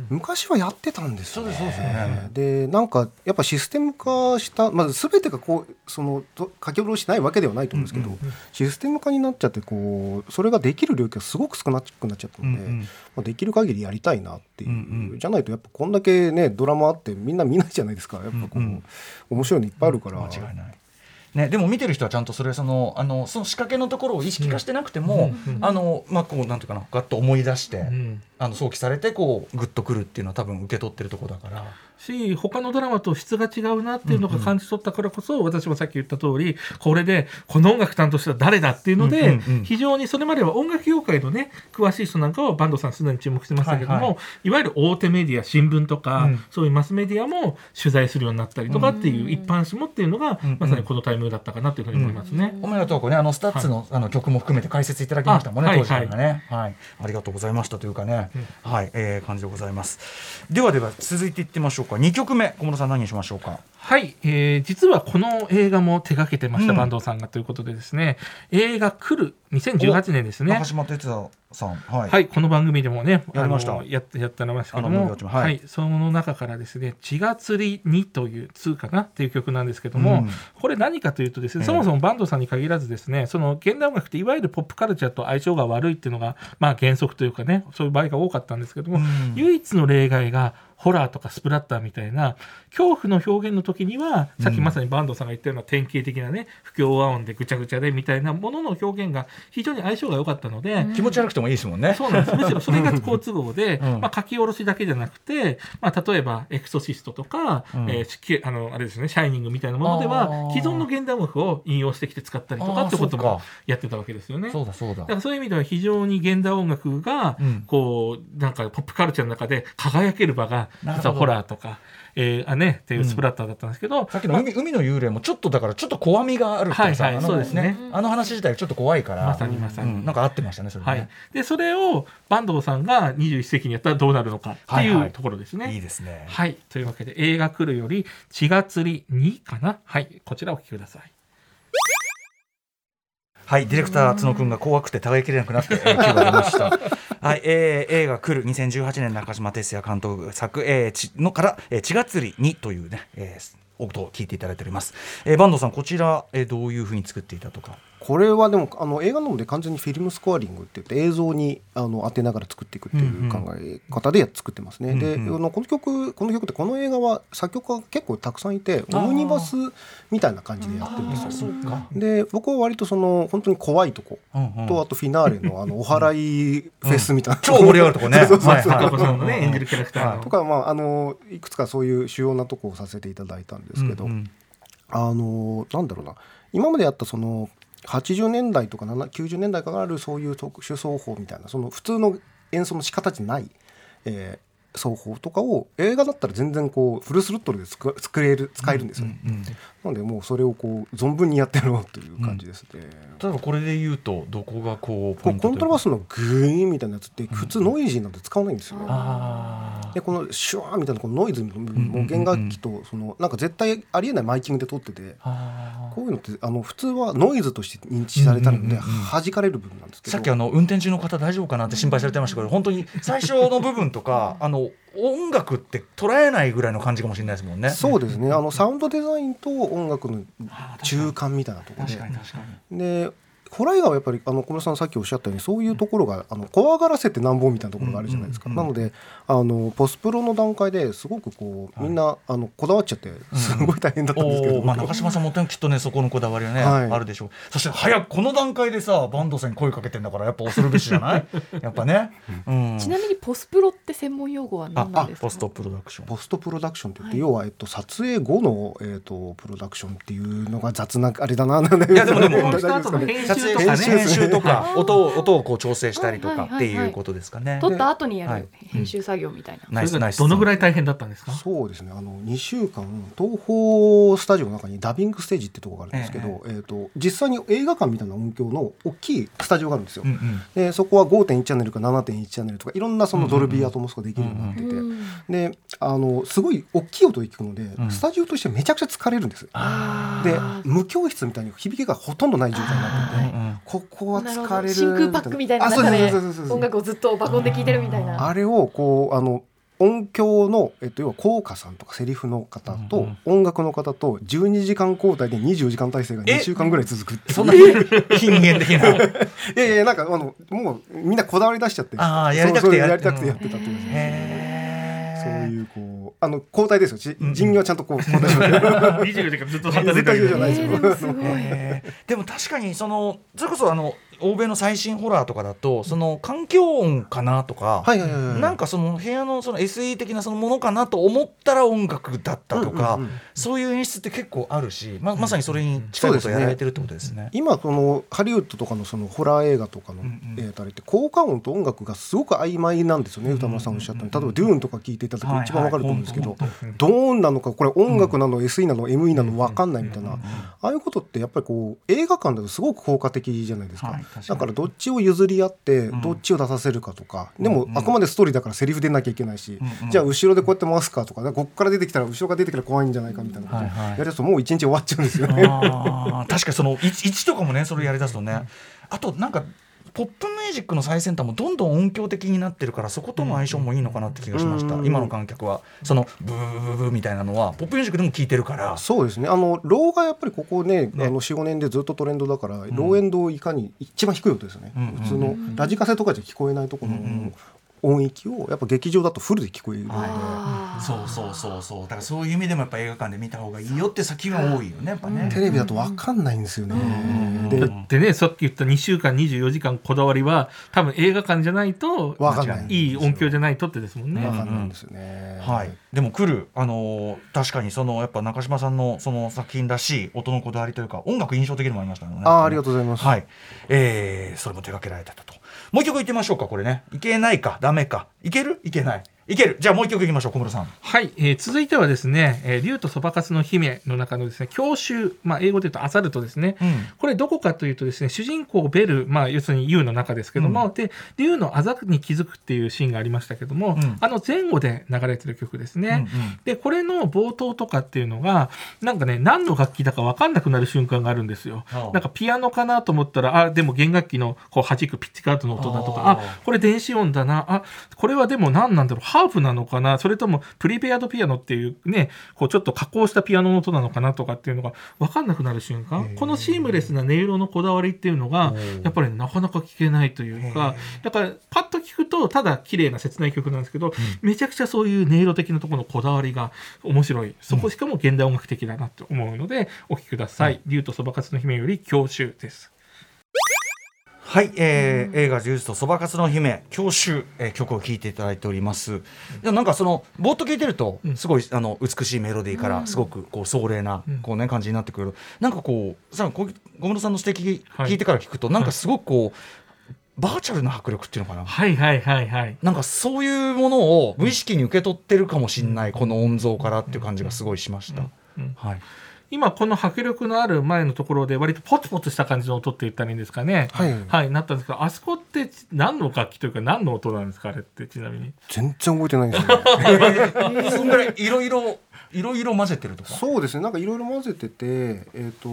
昔はやってたんですよね。そうですねでなんかやっぱシステム化したまず全てがこうそのと書き下ろしないわけではないと思うんですけど、システム化になっちゃってこうそれができる領域がすごく少なくなっちゃったので、うんうん。まあ、できる限りやりたいなっていう、うんうん。じゃないとやっぱこんだけねドラマあってみんな見ないじゃないですか。やっぱこう、うんうん。面白いのいっぱいあるから。間違いない。ね、でも見てる人はちゃんとそれそのあのその仕掛けのところを意識化してなくても、うんうんあのまあこうなんていうかなガッと思い出して、うんあの想起されてこうグッとくるっていうのは多分受け取ってるところだから。し他のドラマと質が違うなっていうのが感じ取ったからこそ、私もさっき言った通りこれでこの音楽担当したら誰だっていうので、うんうんうん。非常にそれまでは音楽業界のね詳しい人なんかはバンドさんすでに注目してましたけども、はいいはい。わゆる大手メディア新聞とか、うん。そういうマスメディアも取材するようになったりとかっていう一般紙もっていうのが、うんまさにこのタイミングだったかなというふうに思いますね。おめでとうねあのスタッツの,、あの曲も含めて解説いただきましたもんねあ当時からね、はい。ありがとうございましたというかね、はい、えー、感じでございます。ではでは続いていってみましょうか。2曲目小室さん何にしましょうか。はい、えー実はこの映画も手掛けてました、うん。坂東さんがということでですね。映画「来る」2018年ですね。中島哲也さん。はい、はい、この番組でもね、やりました。やってやってましたけども、はい。はい、その中からですね、血が釣りにという2かなっていう曲なんですけども、うん。これ何かというとですね、ええ。そもそもバンドさんに限らずですね、その現代音楽っていわゆるポップカルチャーと相性が悪いっていうのが、まあ原則というかね、そういう場合が多かったんですけども、うん。唯一の例外が、ホラーとかスプラッターみたいな恐怖の表現の時にはさっきまさにバンドさんが言ったような典型的なね不協和音でぐちゃぐちゃでみたいなものの表現が非常に相性が良かったので、気持ち悪くてもいいですもんね。そうなんです。むしろそれが好都合で、うん。まあ、書き下ろしだけじゃなくて、まあ、例えば、エクソシストとか、うん。えあの、あれですね、シャイニングみたいなものであはー、既存の現代音楽を引用してきて使ったりとかってこともやってたわけですよね。そうだそうだ。だからそういう意味では非常に現代音楽が、うん。こう、なんかポップカルチャーの中で輝ける場が、実はホラーとか、えーあね、っていうスプラッターだったんですけど、さっきの海海の幽霊もちょっとだからちょっと怖みがあるっていうさ、はいはいそうですねあの話自体ちょっと怖いからまさにまさにうんなんか合ってましたねそれね、はい。で、それを坂東さんが21世紀にやったらどうなるのかってはいはいいうところですね。いいですねはい。というわけで、映画来るより血が釣り2かなはい。こちらお聞きください。はい、ディレクター角くんが怖くて耐えきれなくなって、えー、9が出ました。はい、えー、映画来る2018年中島哲也監督作、えー、ちのから、えー、血が釣りにというね、えー音を聞いていただいております、えー、坂東さんこちら、えー、どういうふうに作っていたとか？これはでもあの映画なので完全にフィルムスコアリングって言って映像にあの当てながら作っていくっていう考え方でや作ってますね。であのこの曲この曲ってこの映画は作曲家が結構たくさんいてオムニバスみたいな感じでやってるんですよ。で僕は割とその本当に怖いとこ、とあとフィナーレのあのお祓いフェスみたいな、超盛り上がるとこね。そうそうそう。ね演じるキャラクターの。とかまああのいくつかそういう主要なとこをさせていただいたんですけど、あのなんだろうな。今までやったその80年代とか90年代からあるそういう特殊奏法みたいなその普通の演奏の仕方じゃない、えー奏法とかを映画だったら全然こうフルスロットルで作れる使えるんですよね、なのでもうそれをこう存分にやってやろうという感じですね、例えばこれで言うとどこがこうこうコントラバスのグイーンみたいなやつって普通ノイジーなんて使わないんですよね、あでこのシュワーみたいなこのノイズも弦楽器とそのなんか絶対ありえないマイキングで撮っててあこういうのってあの普通はノイズとして認知されたので弾かれる部分なんですけど。さっきあの運転中の方大丈夫かなって心配されてましたけど本当に最初の部分とかあの音楽って捉えないぐらいの感じかもしれないですもんね。そうですねあのサウンドデザインと音楽の中間みたいなところで確かに確かに。でホラー映画はやっぱりあの小室さんさっきおっしゃったようにそういうところがあの怖がらせてなんぼみたいなところがあるじゃないですか、なのであのポスプロの段階ですごくこうみんな、あのこだわっちゃってすごい大変だったんですけど、まあ、中島さんもきっとねそこのこだわりはね、はい。あるでしょう。そして早くこの段階でさバンドさんに声かけてんだからやっぱ恐るべしじゃない？やっぱね、うん、ちなみにポスプロって専門用語は何なんですか？ポストプロダクション。ポストプロダクションって言って、はい。要は、えっと、撮影後の、えっと、プロダクションっていうのが雑なあれだななんいいやでもでも 集とかね。編集とかはい。音を音をこう調整したりとかっていうことですかね。撮った後にやはい。る編集作業みたいな。どのぐらい大変だったんですか？そうですね。あの2週間東宝スタジオの中にダビングステージってところがあるんですけど、えーと実際に映画館みたいな音響の大きいスタジオがあるんですよ。うんうん。でそこは5.1チャンネルか7.1チャンネルとかいろんなそのドルビーアトモスができるようになってて、うんであのすごい大きい音で聞くので、ん。スタジオとしてめちゃくちゃ疲れるんです。あで無教室みたいに響きがほとんどない状態になってて、ここは疲れる。ど真空パックみたいな中で音楽をずっと爆音で聴いてるみたいな。あれをこうあの音響の、えっと、要は効果さんとかセリフの方と、音楽の方と12時間交代で24時間体制が2週間ぐらい続くってそんな頻源的な。いやいやなんかあのもうみんなこだわり出しちゃって。あーやりたくてやりたくてやってたっていうへそうーいうこうあの交代ですよ。人形はちゃんとこう交代します24時間ずっと働いてるずっとじゃないですよ。でも確かにそのそれこそあの欧米の最新ホラーとかだとその環境音かなとか、なんかその部屋のその SE 的なそのものかなと思ったら音楽だったとか、そういう演出って結構あるしままさにそれに近いことをやられてるってことですね。今このハリウッドとかのそのホラー映画とかの、あれって効果音と音楽がすごく曖昧なんですよね、歌丸さんおっしゃったように。例えば「デューン」とか聞いていただくと一番わかると思うんですけど、ドーンなのかこれ音楽なの、SE なの ME なの分かんないみたいな、ああいうことってやっぱりこう映画館だとすごく効果的じゃないですか,、だからどっちを譲り合ってん。どっちを出させるかとか、でもあくまでストーリーだからセリフ出なきゃいけないし、じゃあ後ろでこうやって回すかとかここから出てきたら後ろが出てきたら怖いんじゃないかみたいなことはい。はいやるともう一日終わっちゃうんですよね。確かにその位置位置とかもねそれやりだすとね。あとなんかポップミュージックの最先端もどんどん音響的になってるからそことの相性もいいのかなって気がしました、うん今の観客は。そのブーブーブーみたいなのはポップミュージックでも聴いてるからそうですね。あのローがやっぱりここねね。あの45年でずっとトレンドだから、ローエンドをいかに一番低い音ですよね、うん普通のラジカセとかじゃ聞こえないところのうん音域をやっぱ劇場だとフルで聞こえるので。そうそうそうそうだからそういう意味でもやっぱ映画館で見た方がいいよって先が多いよねやっぱね、テレビだと分かんないんですよね。んでだってねさっき言った2週間24時間こだわりは多分映画館じゃないと分かんないいい音響じゃないとってですもんね。分かんないんですよね。はい、でも来る、あのー確かにそのやっぱ中島さんのその作品らしい音のこだわりというか音楽印象的にもありましたよね。あーありがとうございます。はい、えーそれも手掛けられてたと。もう一曲いってみましょうかこれね。いけないかダメか。いける？いけない。いける。じゃあもう一曲いきましょう小室さん。はい、えー続いてはですね、えー竜とそばかすの姫の中のですね、教習、まあ、英語で言うとアサルトですね。うん。これどこかというとですね、主人公ベル、まあ、要するに U の中ですけども、で、竜のあざに気づくっていうシーンがありましたけども、うん。あの前後で流れてる曲ですね。うんうん。で、これの冒頭とかっていうのが、なんかね、何の楽器だか分かんなくなる瞬間があるんですよ。はあ。なんかピアノかなと思ったら、あ、でも弦楽器のこう弾くピッチカートの音だとか、あこれ電子音だな、あ、これはでも何なんだろう、ハハープなのかな？それともプリペアドピアノっていうねこうちょっと加工したピアノの音なのかなとかっていうのが分かんなくなる瞬間？このシームレスな音色のこだわりっていうのがやっぱりなかなか聞けないというかだからパッと聞くとただ綺麗な切ない曲なんですけど、めちゃくちゃそういう音色的なところのこだわりが面白い。そこしかも現代音楽的だなと思うのでお聴きください「竜とそばかすの姫」より「郷愁」です。はい、えー映画「呪術とそばかすの姫」教習、えー曲を聴いていただいております。なんかそのぼーっと聴いてるとうん。すごい、あの美しいメロディーからすごくこう壮麗な、うん。こうね感じになってくる。なんかこうさ小室さんの指摘はい。聞いてから聞くと、なんかすごくこう、バーチャルな迫力っていうのかな。はいはいはいはい。なんかそういうものを無意識に受け取ってるかもしれない、この音像からっていう感じがすごいしました。うん。はい、今この迫力のある前のところで割とポツポツした感じの音って言ったらいいんですかね。はいはい、なったんですけど、あそこって何の楽器というか何の音なんですかあれってちなみに。全然覚えてないんですよね そんぐらいいろいろいろいろ混ぜてるとか？そうですね。なんかいろいろ混ぜててえっ、と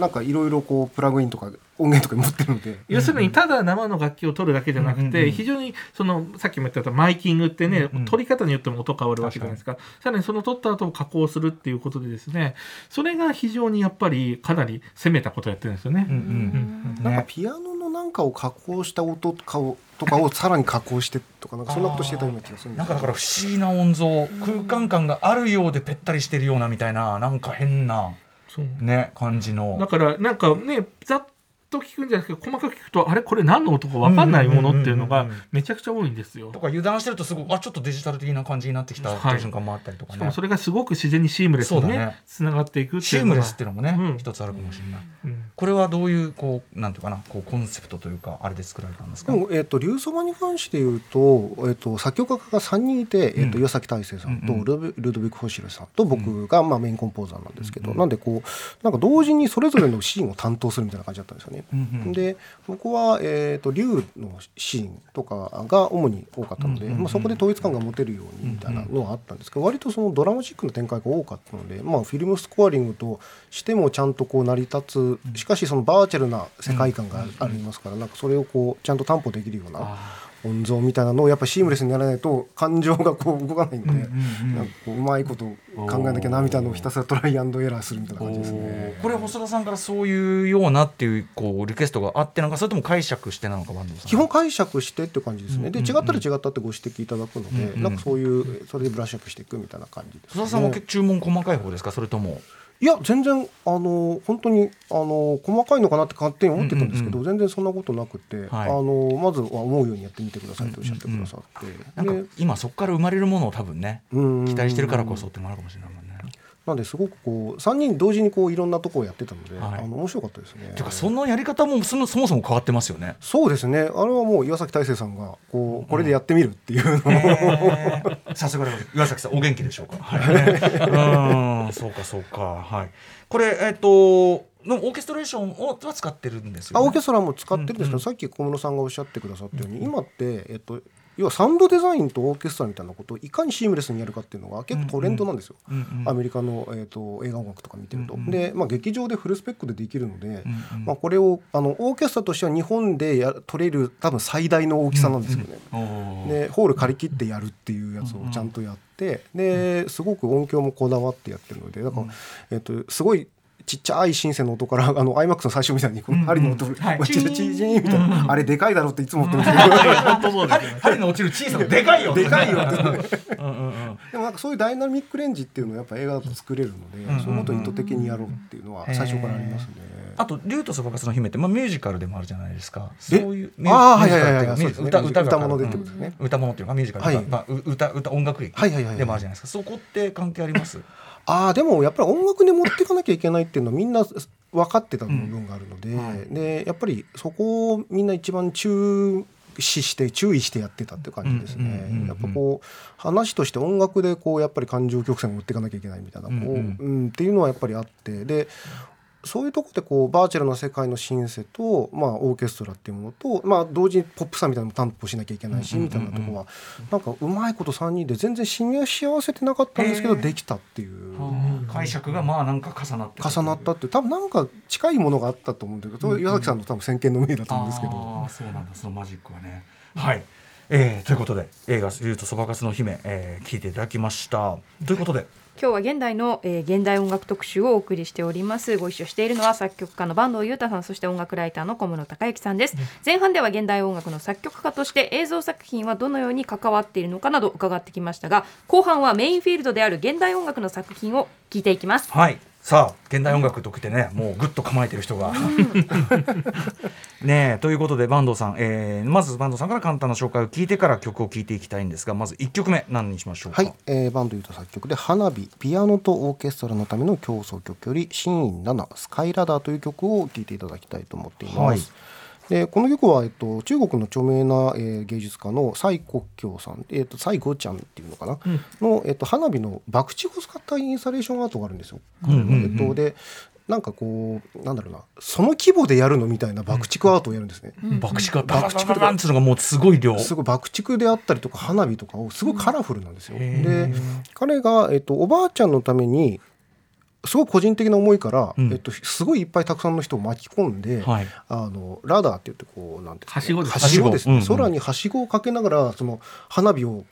なんかいろいろこうプラグインとか音源とか持ってるので。要するにただ生の楽器を取るだけじゃなくて、非常にそのさっきも言ったマイキングってね、う取り方によっても音変わるわけじゃないですかさらにその取った後を加工するっていうことでですね。それが非常にやっぱりかなり攻めたことをやってるんですよね。うんうんなんかねピアノのなんかを加工した音とかをとかをさらに加工してとかなんかそんなことしてたような気がするんですなんかだから不思議な音像空間感があるようでぺったりしてるようなみたいななんか変なね感じの。だからなんかねざっと聞くんじゃなくて細かく聞くとあれこれ何の音か分かんないものっていうのがめちゃくちゃ多いんですよ。と。か油断してるとすごいあちょっとデジタル的な感じになってきたっていう瞬間もあったりとかね。しかもそれがすごく自然にシームレスにねつながっていくってシームいうのが。レスっていうのもね、うん。一つあるかもしれない。うん。これはどういうこうなんていうかなこうコンセプトというかあれで作られたんですか？でも、えっと龍そばに関して言うと,、えっと作曲家が3人いて、えっとうん。岩崎大成さんとルド,、ルドビック・ホシルさんと僕が、まあ、メインコンポーザーなんですけど、うんうん。なんでこうなんか同時にそれぞれのシーンを担当するみたいな感じだったんですよね。で僕は、えー、と竜のシーンとかが主に多かったので、まあ、そこで統一感が持てるようにみたいなのはあったんですけど割とそのドラマチックな展開が多かったので、まあ、フィルムスコアリングとしてもちゃんとこう成り立つしかしそのバーチャルな世界観がありますからなんかそれをこうちゃんと担保できるようなあ音像みたいなのをやっぱりシームレスにならないと感情がこう動かないんで、うんうんうん。なんかこううまいこと考えなきゃなみたいなのをひたすらトライアンドエラーするみたいな感じですね。これ細田さんからそういうようなっていうこうリクエストがあってなんかそれとも解釈してなのか基本解釈してって感じですね。でうん違ったら違ったってご指摘いただくので、うんうん。なんかそういうそれでブラッシュアップしていくみたいな感じです、細田さんも注文細かい方ですか？それともいや全然あの本当にあの細かいのかなって勝手に思ってたんですけど、うん全然そんなことなくて、はい。あのまずは思うようにやってみてくださいとおっしゃってくださって、なんか今そこから生まれるものを多分ねうん期待してるからこそってのもあるかもしれないもんね。なんですごくこう3人同時にこういろんなところをやってたので、はいあの面白かったですね。ていうかそのやり方もそのそもそも変わってますよね。そうですねあれはもう岩崎大成さんがこうこれでやってみるっていうのを、さすがでございます岩崎さんお元気でしょうか？はい、うんそうかそうかはい。これえっ、とのオーケストレーションをは使ってるんですよ、ね？あオーケストラも使ってるんですけど、うんうんさっき小室さんがおっしゃってくださったように、今って、えっと、要はサウンドデザインとオーケストラみたいなことをいかにシームレスにやるかっていうのが結構トレンドなんですよ。うんうん。アメリカの、えっと映画音楽とか見てると。うんうんで、まあ、劇場でフルスペックでできるので、うんうん。まあ、これをあのオーケストラとしては日本でや取れる多分最大の大きさなんですよね。おー。でホール借り切ってやるっていうやつをちゃんとやって、ですごく音響もこだわってやってるのでだから、えっとすごいちっちゃいシンセの音から あの iMAX の最初みたいにこの針の音、はい。チリチリチリみたいな、あれでかいだろうっていつも思ってるんです。本当そうですよね。針の落ちる小さなでかいよ。けどでかいよ。でもなんかそういうダイナミックレンジっていうのをやっぱ映画だと作れるので、うんそういうことを意図的にやろうっていうのは最初からありますね。あと「竜とそばかすの姫」って、まあ、ミュージカルでもあるじゃないですか。えそういうミュージカルっていうかね。歌歌が歌物でってことですね。うん歌物っていうかミュージカルはい。まあ、う歌歌音楽劇でもあるじゃないですか。そこって関係あります？ああでもやっぱり音楽で持っていかなきゃいけないっていうのはみんな分かってた部分があるので、はい。でやっぱりそこをみんな一番注視して注意してやってたっていう感じですうんうんうんうんね。やっぱこう話として音楽でこうやっぱり感情曲線を持っていかなきゃいけないみたいなこう、うんうん。うんっていうのはやっぱりあってでそういうとこでこうバーチャルな世界のシンセと、まあ、オーケストラっていうものと、まあ、同時にポップさみたいなのも担保しなきゃいけないし、みたいなとこはなんかうまいこと3人で全然示し合わせてなかったんですけどできたっていう。解釈がまあなんか重なって重なったって多分なんか近いものがあったと思うんだけど、うんうん岩崎さんの多分先見の明だと思うんですけど、ああそうなんだそのマジックはね。はい。えーということで映画「竜とそばかすの姫」えー聞いていただきました。ということで今日は現代の、えー現代音楽特集をお送りしております。ご一緒しているのは作曲家の坂東裕太さんそして音楽ライターの小室孝之さんです、前半では現代音楽の作曲家として映像作品はどのように関わっているのかなど伺ってきましたが後半はメインフィールドである現代音楽の作品を聞いていきます。はいさあ現代音楽ときてねもうぐっと構えてる人が。ねえということで坂東さん、えーまず坂東さんから簡単な紹介を聞いてから曲を聴いていきたいんですがまず1曲目何にしましょうか？はい、えー、バンドユータ作曲で花火ピアノとオーケストラのための競争曲よりシーン7スカイラダーという曲を聴いていただきたいと思っています。はいでこの曲は、えっと、中国の著名な、えー芸術家の蔡国強さん、えっと、蔡国ちゃんっていうのかな、の、えっと、花火の爆竹を使ったインスタレーションアートがあるんですよ。うんうんうん。えっと、でなんかこうなんだろうなその規模でやるのみたいな爆竹アートをやるんですね。爆竹が爆竹がなんつうのがもうすごい量。すごい爆竹であったりとか花火とかをすごいカラフルなんですよ。へで彼が、えっと、おばあちゃんのためにすごい個人的な思いから、うん。えっと、すごいいっぱいたくさんの人を巻き込んで、はい。あのラダーって言ってこうなんてはしごです。はしごですね、うんうん。空にはしごをかけながらその花火を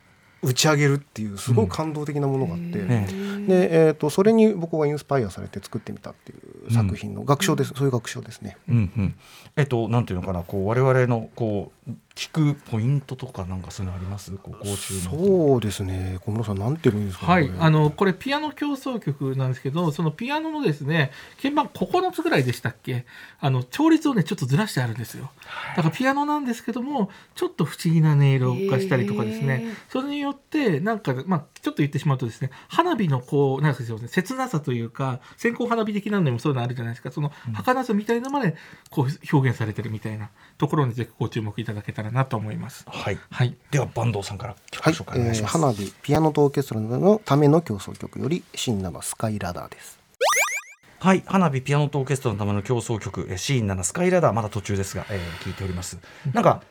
打ち上げるっていうすごい感動的なものがあって、ねでえー、とそれに僕がインスパイアされて作ってみたっていう作品の楽章です、そういう楽章ですね。うんうん、えっとなんていうのかなこう我々のこう聞くポイントとかなんかそういうのあります？こうご注目そうですね。小室さんなんていいんですかねはい。あのこれピアノ協奏曲なんですけどそのピアノのですね鍵盤9つぐらいでしたっけ？あの調律をねちょっとずらしてあるんですよ。だからピアノなんですけどもちょっと不思議な音色がしたりとかですね。それによってなんかまあちょっと言ってしまうとですね花火のこうなんですよね切なさというか線香花火的なのにもそういうのあるじゃないですか。その儚さみたいなのまでこう表現されてるみたいなところにぜひご注目いただけたらなと思います。はい。はい。では坂東さんから曲はい。紹、介お願いしえーます、花火ピアノとオーケストラのための競争曲よりシンナのスカイラダーです。はい、花火ピアノとオーケストラのための競争曲、えーシーン7スカイラダー。まだ途中ですが、えー聞いております。なんか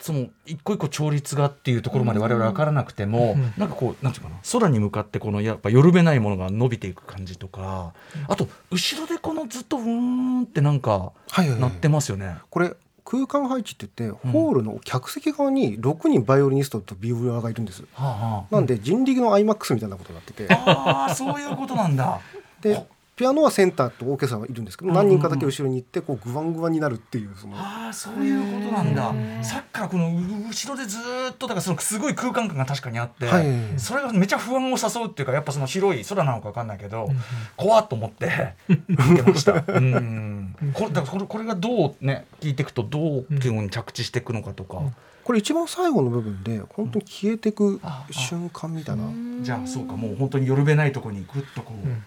その一個一個調律がっていうところまで我々分からなくても、うん。なんかこうなんていうかな。空に向かってこのやっぱよるべないものが伸びていく感じとか、あと後ろでこのずっとうーんってなんかはいはいはい。鳴ってますよね。これ空間配置って言って、ホールの客席側に6人バイオリニストとビオラがいるんです。はなんで人力の IMAX みたいなことになってて、あ、はあ、そういうことなんだ。でピアノはセンターとオーケストラがいるんですけど、何人かだけ後ろに行ってこうグワングワンになるっていうその。ああそういうことなんだ。さっきからこのう後ろでずーっとだからそのすごい空間感が確かにあって、はい。それがめちゃ不安を誘うっていうかやっぱその広い空なのか分かん。ないけど、怖っと思って見てました。うん。これだからこれこれがどうね聞いていくとどう気温に着地していくのかとか、これ一番最後の部分で本当に消えてく瞬間みたいな。じゃあそうかもう本当によるべないとこにぐっとこう、ん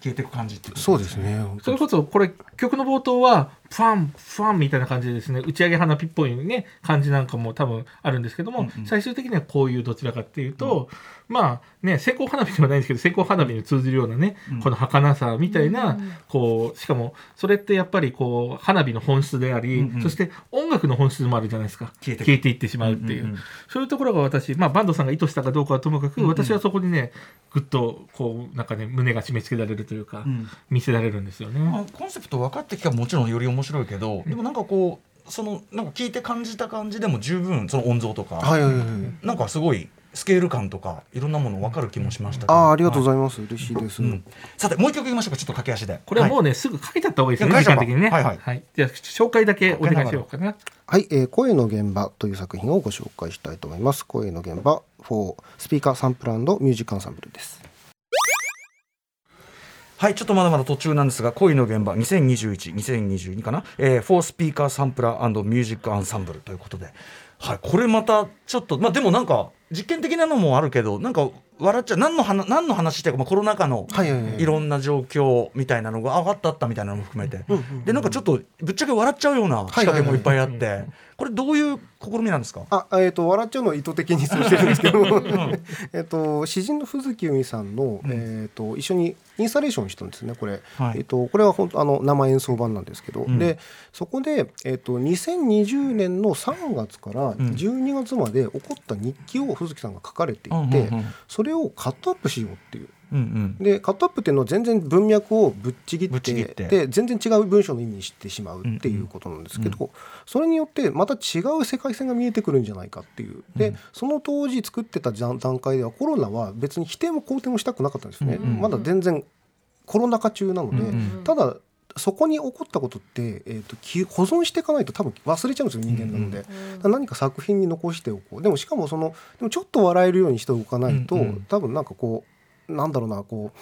消えていく感じってそうですね。それこそこれ曲の冒頭はファンファンみたいな感じでですね。打ち上げ花火っぽいね感じなんかも多分あるんですけども、うんうん。最終的にはこういうどちらかっていうと、まあね線香花火ではないんですけど線香花火に通じるようなね、うん。この儚さみたいな、こうしかもそれってやっぱりこう花火の本質であり、うんうん。そして音楽の本質でもあるじゃないですか。消えてく。いってしまうっていう、うんうんうん。そういうところが私、まあ、バンドさんが意図したかどうかはともかく、うんうん。私はそこにねぐっとこうなんかね胸が締め付けられるというか、うん。見せられるんですよね。まあ、コンセプト分かってきたらもちろんより面白いけど、でもなんかこうそのなんか聞いて感じた感じでも十分その音像とか、はいはいはい。なんかすごいスケール感とかいろんなもの分かる気もしましたけどああありがとうごいざいます。嬉しいです。うん、さてもう一曲いきましょうかちょっと駆け足でこれはもうね、ね、すぐかけちゃった方がいいですね、時間的にね。はいはいじゃあ、紹介だけお願いしようかな。はい、えー声の現場という作品をご紹介したいと思います。声の現場4スピーカーサンプルミュージックアンサンブルです。はいちょっとまだまだ途中なんですが恋の現場20212022かな、えー、フォースピーカーサンプラーミュージックアンサンブルということで、はい、これまたちょっとまあでもなんか実験的なのもあるけどなんか笑っちゃう何の話何の話してるか、まあ、コロナ禍のいろんな状況みたいなのがああったあったみたいなのも含めて、でなんかちょっとぶっちゃけ笑っちゃうような仕掛けもいっぱいあって、これどういう試みなんですか？あ、えっ、と笑っちゃうのは意図的にそうしてるんですけど、えっと詩人の藤木由美さんの、えっ、と一緒にインスタレーションしたんですね。これ、はい。えっ、とこれは本当あの生演奏版なんですけど、ん。でそこでえっ、と2020年の3月から12月まで起こった日記を藤木さんが書かれていて、うんうんうん。それをカットアップしようっていううんうん。でカットアップっていうのは全然文脈をぶっちぎってで全然違う文章の意味にしてしまうっていうことなんですけど、それによってまた違う世界線が見えてくるんじゃないかっていう。で、その当時作ってた段段階ではコロナは別に否定も肯定もしたくなかったんですよね、うんうんまだ全然コロナ禍中なので、うんうんただそこに起こったことって、えー、とき保存していかないと多分忘れちゃうんですよ人間なので、だから何か作品に残しておこう。でもしかもそのでもちょっと笑えるようにしておかないと、うんうん。多分なんかこうなんだろうなこう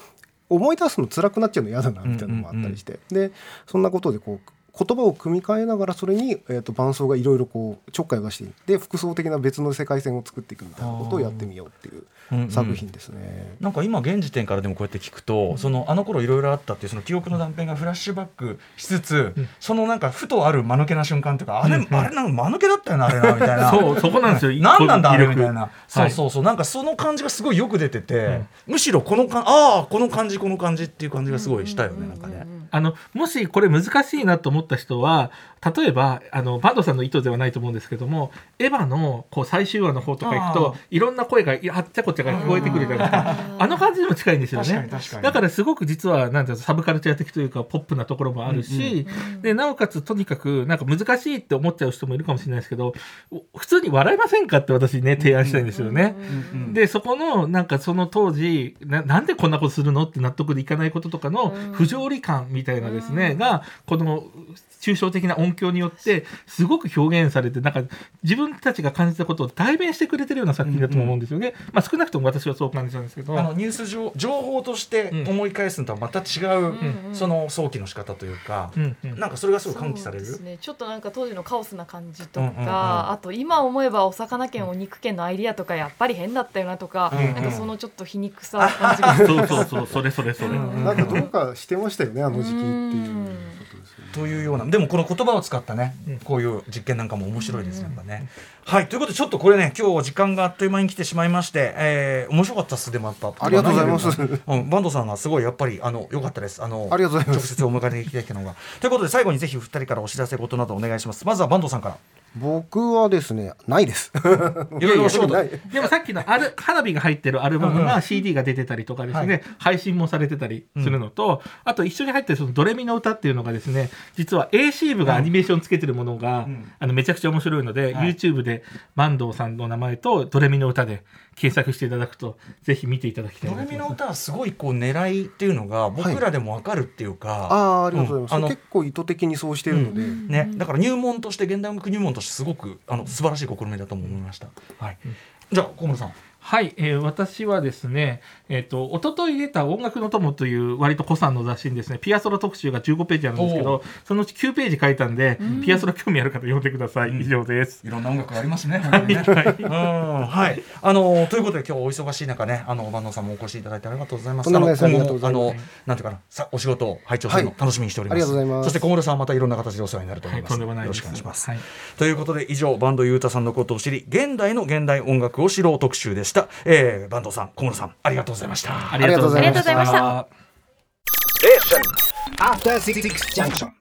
思い出すの辛くなっちゃうの嫌だなみたいなのもあったりして、でそんなことでこう言葉を組み替えながらそれに、えー、と伴奏がいろいろこうちょっかいを出していって複層的な別の世界線を作っていくみたいなことをやってみようっていううんうん。作品ですね。なんか今現時点からでもこうやって聞くと、そのあの頃いろいろあったっていうその記憶の断片がフラッシュバックしつつ、そのなんかふとある間抜けな瞬間というか、あれ、あれなんか間抜けだったよなあれなみたいな。そうそこなんですよ。何なんだあれみたいな、そうそうそう。なんかその感じがすごいよく出てて、むしろこのかああこの感じこの感じっていう感じがすごいしたよね、なんかね。あのもしこれ難しいなと思った人は例えばあのバンドさんの意図ではないと思うんですけどもエヴァのこう最終話の方とか行くあといろんな声がいあっちゃこっちゃが聞こえてくるじゃないですか。あの感じにも近いんですよね。だからすごく実はなんていうのサブカルチャー的というかポップなところもあるし、でなおかつとにかくなんか難しいって思っちゃう人もいるかもしれないですけど普通に笑いませんかって私ね提案したいんですよね。うんでそこのなんかその当時ななんでこんなことするのって納得でいかないこととかの不条理感みたいなですね、がこの抽象的な音響によってすごく表現されてなんか自分たちが感じたことを代弁してくれてるような作品だと思うんですよね。まあ、少なくとも私はそう感じたんですけど。あのニュース上情報として思い返すのとはまた違う、その想起の仕方というか、うんうん。なんかそれがすごい喚起される。そうですね、ちょっとなんか当時のカオスな感じとか、うんうんうん。あと今思えばお魚県お肉県のアイディアとかやっぱり変だったよなとか、うんうん。なんかそのちょっと皮肉さを感じが そうそうそうそれそれそれ。なんかどうかしてましたよねあの時期っていうというようなでもこの言葉を使ったね、うんこういう実験なんかも面白いですねやっぱね。はい。ということでちょっとこれね今日時間があっという間に来てしまいまして、えー、面白かったっすでもやっぱ。ありがとうございます。うん、バンドさんがすごいやっぱりあの良かったです。あのありがとうございます。直接お迎えできたのが。ということで最後にぜひ二人からお知らせ事などお願いします。まずはバンドさんから。僕はですねないです。いろいろお仕事。でもさっきのある花火が入ってるアルバムが CD が出てたりとかですね、配信もされてたりするのと、あと一緒に入ってるそのドレミの歌っていうのがですね実は AC 部がアニメーションつけてるものが、ん。あのめちゃくちゃ面白いので、はい。YouTube で坂東さんの名前とドレミの歌で検索していただくとぜひ見ていただきたいドレミの歌はすごいこう狙いっていうのが僕らでもわかるっていうか、ああありがとうございます。うんあの結構意図的にそうしてるので、ね、だから入門として現代音楽入門としてすごくあの素晴らしい試みだと思いました。はい。じゃあ小室さん。はい、えー私はですね、えっ、と、一昨日出た音楽の友という割と古参の雑誌にですね、ピアソラ特集が15ページあるんですけおど、そのうち9ページ書いたんで、ピアソラ興味ある方読んでください。以上です。いろんな音楽がありますね。はい。あのということで今日お忙しい中ね、あの万能さんもお越しいただいてありがとうございます。あのありがとうございます今後もあのなんていうかな、さお仕事を拝聴するのはい楽しみにしております。ありがとうございますそして小室さんはまたいろんな形でお世話になると思はいい、ます。とんでもない。よろしくお願いします。はいということで以上バンドユータさんのことを知り現代の現代音楽を知ろう特集でした、えー、バンドさん小室さんありがとうございました。ありがとうございました。あ